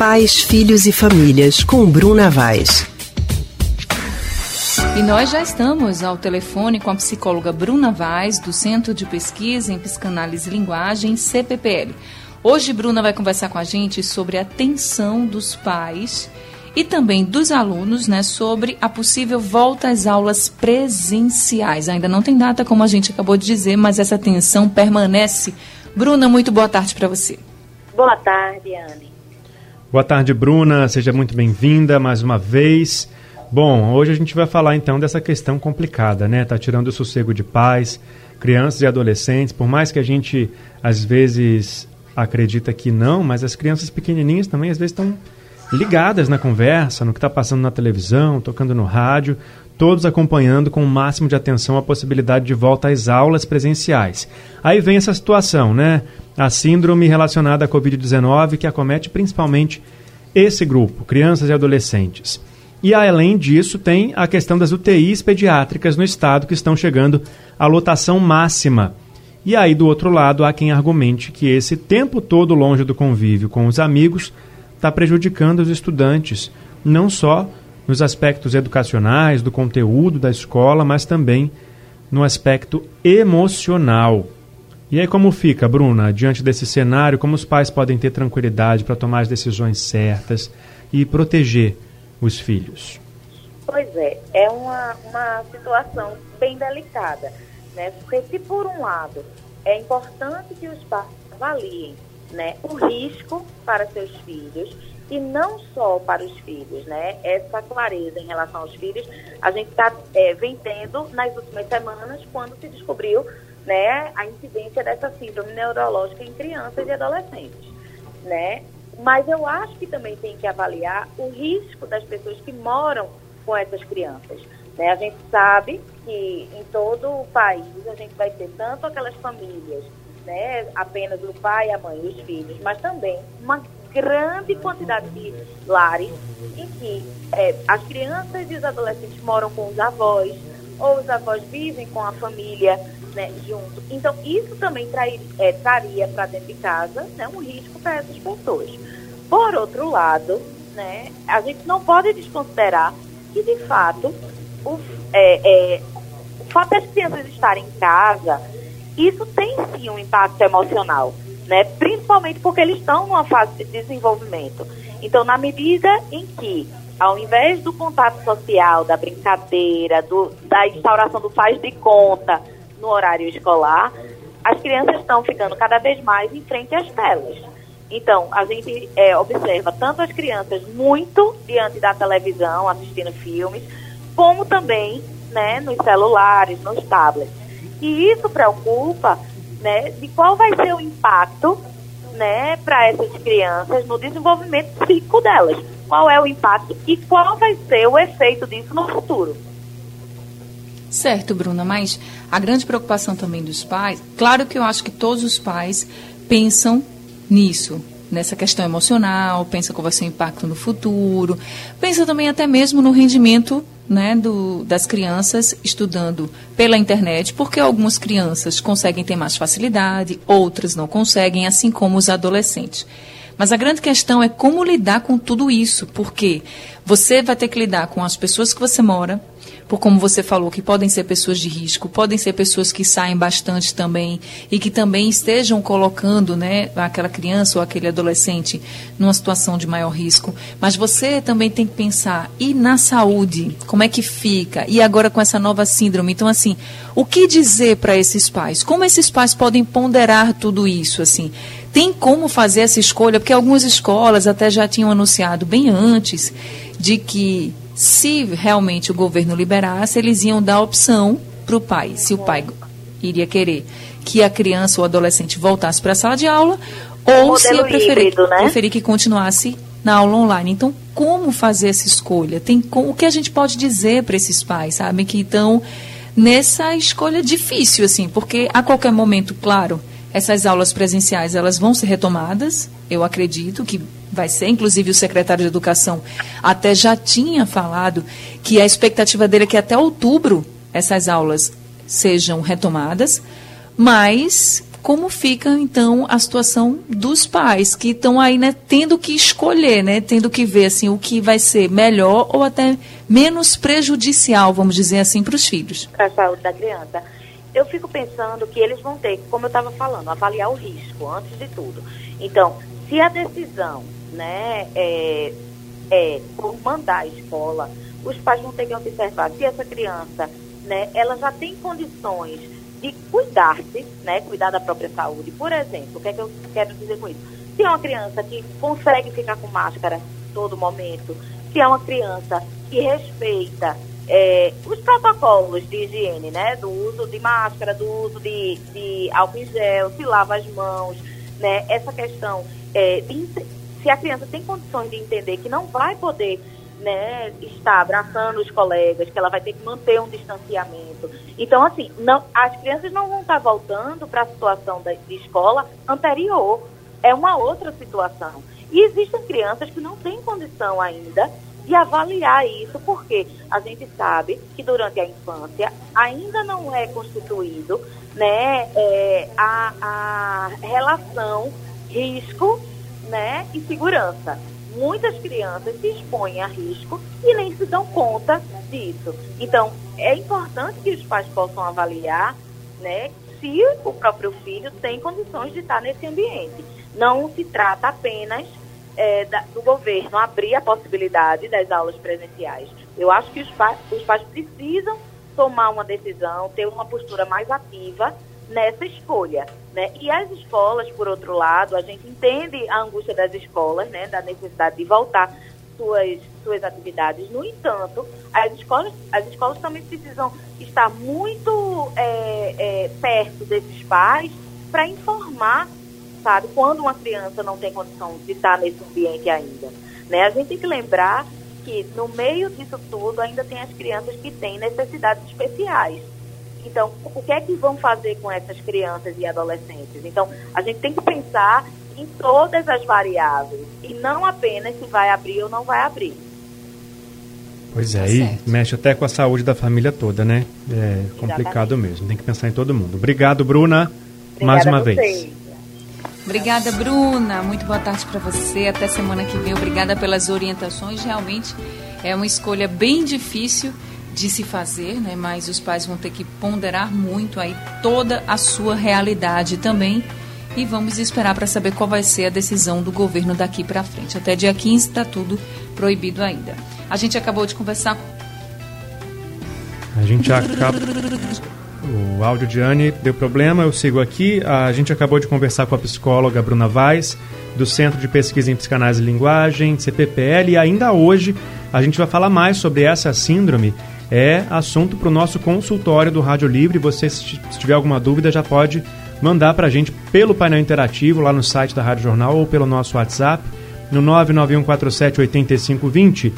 Pais, Filhos e Famílias, com Bruna Vaz. E nós já estamos ao telefone com a psicóloga Bruna Vaz, do Centro de Pesquisa em Psicanálise e Linguagem, CPPL. Hoje, Bruna vai conversar com a gente sobre a tensão dos pais e também dos alunos né, sobre a possível volta às aulas presenciais. Ainda não tem data, como a gente acabou de dizer, mas essa tensão permanece. Bruna, muito boa tarde para você. Boa tarde, Anne. Boa tarde, Bruna. Seja muito bem-vinda mais uma vez. Bom, hoje a gente vai falar então dessa questão complicada, né? Tá tirando o sossego de pais, crianças e adolescentes. Por mais que a gente às vezes acredita que não, mas as crianças pequenininhas também às vezes estão ligadas na conversa, no que está passando na televisão, tocando no rádio, todos acompanhando com o máximo de atenção a possibilidade de volta às aulas presenciais. Aí vem essa situação, né? A síndrome relacionada à Covid-19 que acomete principalmente esse grupo, crianças e adolescentes. E além disso, tem a questão das UTIs pediátricas no estado que estão chegando à lotação máxima. E aí, do outro lado, há quem argumente que esse tempo todo longe do convívio com os amigos está prejudicando os estudantes, não só nos aspectos educacionais, do conteúdo da escola, mas também no aspecto emocional. E aí como fica, Bruna, diante desse cenário, como os pais podem ter tranquilidade para tomar as decisões certas e proteger os filhos? Pois é, é uma, uma situação bem delicada, né? Porque se por um lado é importante que os pais avaliem né, o risco para seus filhos e não só para os filhos, né? Essa clareza em relação aos filhos, a gente tá, é, tendo nas últimas semanas, quando se descobriu né, a incidência dessa síndrome neurológica em crianças e adolescentes, né? Mas eu acho que também tem que avaliar o risco das pessoas que moram com essas crianças. Né? A gente sabe que em todo o país a gente vai ter tanto aquelas famílias, né, apenas o pai, a mãe e os filhos, mas também uma grande quantidade de lares em que é, as crianças e os adolescentes moram com os avós, ou os avós vivem com a família né, junto. Então, isso também trai, é, traria para dentro de casa né, um risco para essas pessoas. Por outro lado, né, a gente não pode desconsiderar que, de fato, o, é, é, o fato das crianças estarem em casa, isso tem sim um impacto emocional, né, principalmente porque eles estão numa fase de desenvolvimento. Então, na medida em que ao invés do contato social, da brincadeira, do, da instauração do faz de conta, no horário escolar, as crianças estão ficando cada vez mais em frente às telas. Então, a gente é, observa tanto as crianças muito diante da televisão, assistindo filmes, como também né, nos celulares, nos tablets. E isso preocupa né, de qual vai ser o impacto né, para essas crianças no desenvolvimento psíquico delas. Qual é o impacto e qual vai ser o efeito disso no futuro. Certo, Bruna, mas a grande preocupação também dos pais, claro que eu acho que todos os pais pensam nisso, nessa questão emocional, pensa qual vai ser o impacto no futuro, pensa também até mesmo no rendimento né, do, das crianças estudando pela internet, porque algumas crianças conseguem ter mais facilidade, outras não conseguem, assim como os adolescentes. Mas a grande questão é como lidar com tudo isso, porque você vai ter que lidar com as pessoas que você mora, por como você falou, que podem ser pessoas de risco, podem ser pessoas que saem bastante também e que também estejam colocando né, aquela criança ou aquele adolescente numa situação de maior risco. Mas você também tem que pensar, e na saúde? Como é que fica? E agora com essa nova síndrome? Então, assim, o que dizer para esses pais? Como esses pais podem ponderar tudo isso? assim? Tem como fazer essa escolha? Porque algumas escolas até já tinham anunciado bem antes de que se realmente o governo liberasse, eles iam dar opção para o pai, se o pai iria querer que a criança ou adolescente voltasse para a sala de aula, ou se ia preferir, híbrido, né? preferir que continuasse na aula online. Então, como fazer essa escolha? Tem com, o que a gente pode dizer para esses pais, sabe, que estão nessa escolha difícil, assim, porque a qualquer momento, claro, essas aulas presenciais elas vão ser retomadas, eu acredito que vai ser. Inclusive, o secretário de Educação até já tinha falado que a expectativa dele é que até outubro essas aulas sejam retomadas, mas como fica então a situação dos pais que estão aí, né, tendo que escolher, né, tendo que ver assim o que vai ser melhor ou até menos prejudicial, vamos dizer assim, para os filhos. Para a saúde da criança. Eu fico pensando que eles vão ter, como eu estava falando, avaliar o risco antes de tudo. Então, se a decisão, né, é, é por mandar a escola, os pais vão ter que observar se essa criança, né, ela já tem condições de cuidar-se, né, cuidar da própria saúde. Por exemplo, o que é que eu quero dizer com isso? Se é uma criança que consegue ficar com máscara todo momento, se é uma criança que respeita é, os protocolos de higiene, né, do uso de máscara, do uso de, de álcool em gel, se lava as mãos, né, essa questão é, de, se a criança tem condições de entender que não vai poder né, estar abraçando os colegas, que ela vai ter que manter um distanciamento. Então, assim, não, as crianças não vão estar voltando para a situação da, de escola anterior. É uma outra situação. E existem crianças que não têm condição ainda de avaliar isso, porque a gente sabe que durante a infância ainda não é constituído né, é, a, a relação risco né, e segurança muitas crianças se expõem a risco e nem se dão conta disso. Então, é importante que os pais possam avaliar né, se o próprio filho tem condições de estar nesse ambiente. Não se trata apenas é, da, do governo abrir a possibilidade das aulas presenciais. Eu acho que os pais, os pais precisam tomar uma decisão, ter uma postura mais ativa nessa escolha. Né? E as escolas, por outro lado, a gente entende a angústia das escolas, né? da necessidade de voltar suas, suas atividades. No entanto, as escolas, as escolas também precisam estar muito é, é, perto desses pais para informar, sabe, quando uma criança não tem condição de estar nesse ambiente ainda. Né? A gente tem que lembrar que no meio disso tudo ainda tem as crianças que têm necessidades especiais. Então, o que é que vão fazer com essas crianças e adolescentes? Então, a gente tem que pensar em todas as variáveis e não apenas se vai abrir ou não vai abrir. Pois é, aí tá mexe até com a saúde da família toda, né? É complicado Exatamente. mesmo, tem que pensar em todo mundo. Obrigado, Bruna, Obrigada mais uma vez. Obrigada, Bruna. Muito boa tarde para você. Até semana que vem. Obrigada pelas orientações. Realmente é uma escolha bem difícil de se fazer, né? Mas os pais vão ter que ponderar muito aí toda a sua realidade também. E vamos esperar para saber qual vai ser a decisão do governo daqui para frente. Até dia 15 está tudo proibido ainda. A gente acabou de conversar. A gente acaba. O áudio de Anne deu problema, eu sigo aqui. A gente acabou de conversar com a psicóloga Bruna Vaz, do Centro de Pesquisa em Psicanálise e Linguagem, CPPL, e ainda hoje a gente vai falar mais sobre essa síndrome é assunto para o nosso consultório do Rádio Livre. Você, se tiver alguma dúvida, já pode mandar para a gente pelo painel interativo lá no site da Rádio Jornal ou pelo nosso WhatsApp no 991478520.